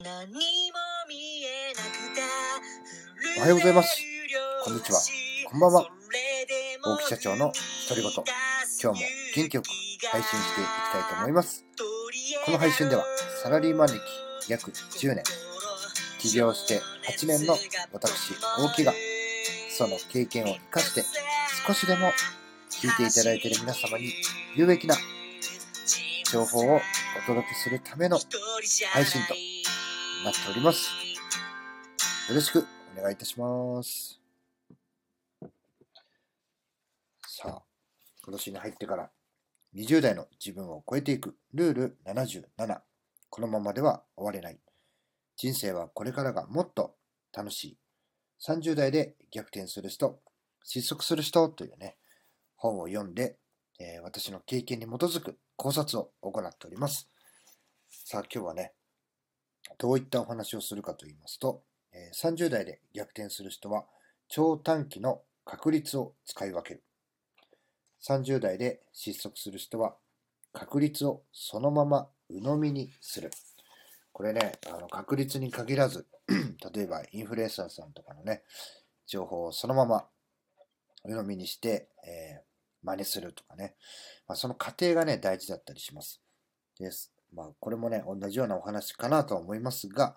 おはようございます。こんにちは。こんばんは。大木社長の独り言。今日も元気よく配信していきたいと思います。この配信ではサラリーマン歴約10年、起業して8年の私、大木がその経験を生かして少しでも聞いていただいている皆様に有益な情報をお届けするための配信となっております。よろしくお願いいたします。さあ、今年に入ってから20代の自分を超えていくルール77。このままでは終われない。人生はこれからがもっと楽しい。30代で逆転する人、失速する人というね、本を読んで、えー、私の経験に基づく考察を行っております。さあ今日はね、どういったお話をするかと言いますと、30代で逆転する人は超短期の確率を使い分ける。30代で失速する人は確率をそのまま鵜呑みにする。これね、あの確率に限らず、例えばインフルエンサーさんとかのね、情報をそのまま鵜呑みにして、えー、真似するとかね、まあ、その過程がね、大事だったりします。です。まあ、これもね、同じようなお話かなと思いますが、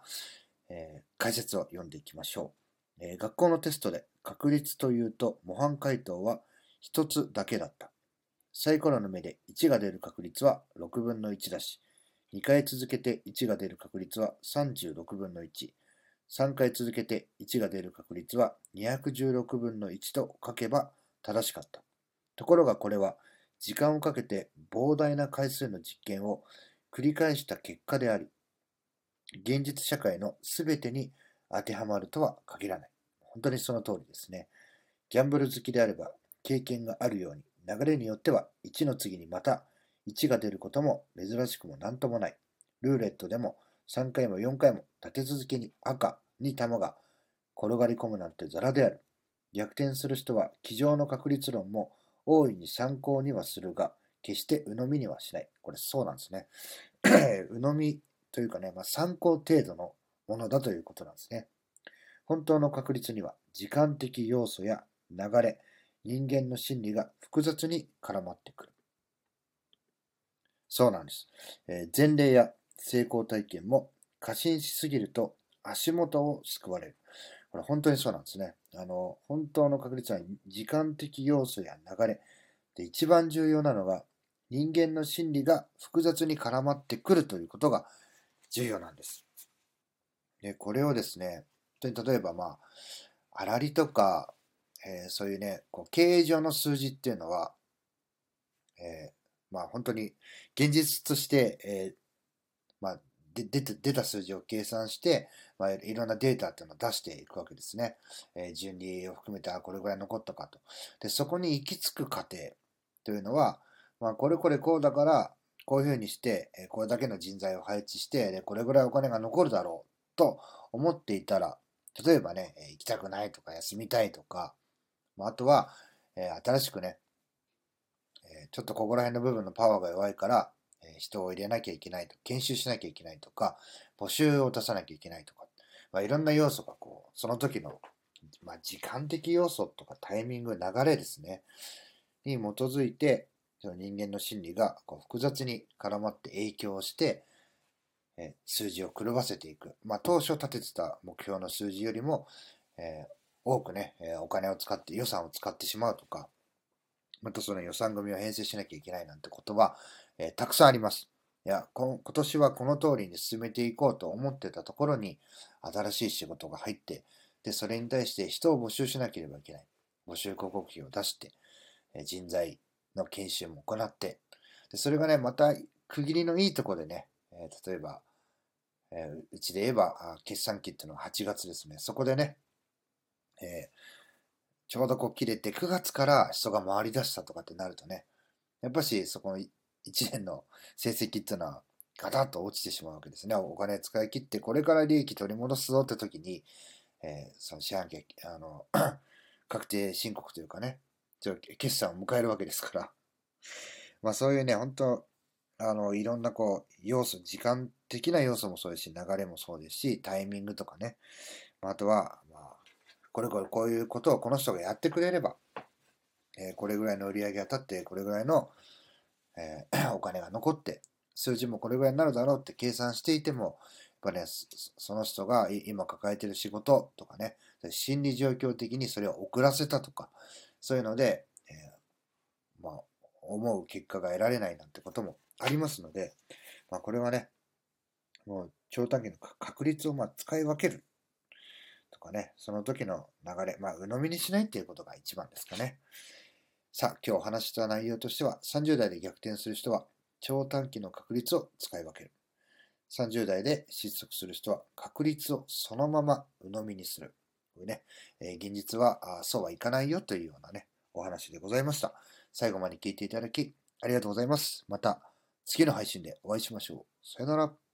えー、解説を読んでいきましょう、えー、学校のテストで確率というと模範解答は1つだけだった。サイコロの目で1が出る確率は6分の1だし、2回続けて1が出る確率は36分の1、3回続けて1が出る確率は216分の1と書けば正しかった。ところがこれは時間をかけて膨大な回数の実験を繰り返した結果であり、現実社会の全てに当てはまるとは限らない。本当にその通りですね。ギャンブル好きであれば経験があるように、流れによっては1の次にまた1が出ることも珍しくも何ともない。ルーレットでも3回も4回も立て続けに赤に球が転がり込むなんてザラである。逆転する人は机上の確率論も大いに参考にはするが、決して鵜呑みにはしない。これそうなんですね。鵜呑みというかね、まあ、参考程度のものだということなんですね。本当の確率には時間的要素や流れ、人間の心理が複雑に絡まってくる。そうなんです。えー、前例や成功体験も過信しすぎると足元を救われる。これ本当にそうなんですね。あの、本当の確率は時間的要素や流れ。で、一番重要なのが人間の心理が複雑に絡まってくるということが重要なんです。で、これをですね、例えばまあ、あらりとか、えー、そういうね、こう経営上の数字っていうのは、えー、まあ本当に現実として、えー、まあで出た出た数字を計算して、まあ、いろんなデータっていうのを出していくわけですね。えー、順利を含めて、あ、これぐらい残ったかと。で、そこに行き着く過程というのは、まあ、これこれこうだから、こういうふうにして、これだけの人材を配置して、で、これぐらいお金が残るだろうと思っていたら、例えばね、行きたくないとか休みたいとか、あとは、え新しくね、えちょっとここら辺の部分のパワーが弱いから、え人を入れなきゃいけないと、研修しなきゃいけないとか、募集を出さなきゃいけないとか、まあ、いろんな要素がこう、その時の、まあ、時間的要素とかタイミング、流れですね、に基づいて、その人間の心理がこう複雑に絡まって影響して、え数字を狂わせていく。まあ、当初立ててた目標の数字よりも、え、多くね、えお金を使って予算を使ってしまうとか、またその予算組を編成しなきゃいけないなんてことは、え、たくさんあります。いや今年はこの通りに進めていこうと思ってたところに新しい仕事が入って、で、それに対して人を募集しなければいけない。募集広告費を出して、人材の研修も行って、でそれがね、また区切りのいいところでね、えー、例えば、えー、うちで言えば、決算期っていうのは8月ですね。そこでね、え、ちょうどこう切れて9月から人が回り出したとかってなるとね、やっぱしそこの1年の成績っていうのはガタッと落ちてしまうわけですね。お金使い切ってこれから利益取り戻すぞって時に、えー、その四半期、あの、確定申告というかね、決算を迎えるわけですから、まあそういうね、本当あの、いろんなこう、要素、時間的な要素もそうですし、流れもそうですし、タイミングとかね。あとは、まあ、これこれこういうことをこの人がやってくれれば、えー、これぐらいの売り上げが立って、これぐらいの、えー、お金が残って、数字もこれぐらいになるだろうって計算していても、やっぱね、その人が今抱えてる仕事とかね、心理状況的にそれを遅らせたとか、そういうので、えー、まあ、思う結果が得られないなんてこともありますので、まあ、これはね、もう長短期の確率をまあ使い分けるとかね、その時の流れ、まあ、鵜呑みにしないっていうことが一番ですかね。さあ、今日お話した内容としては、30代で逆転する人は、長短期の確率を使い分ける。30代で失速する人は、確率をそのまま鵜呑みにする。これね、えー、現実はあそうはいかないよというようなね、お話でございました。最後まで聞いていただき、ありがとうございます。また、次の配信でお会いしましょう。さよなら。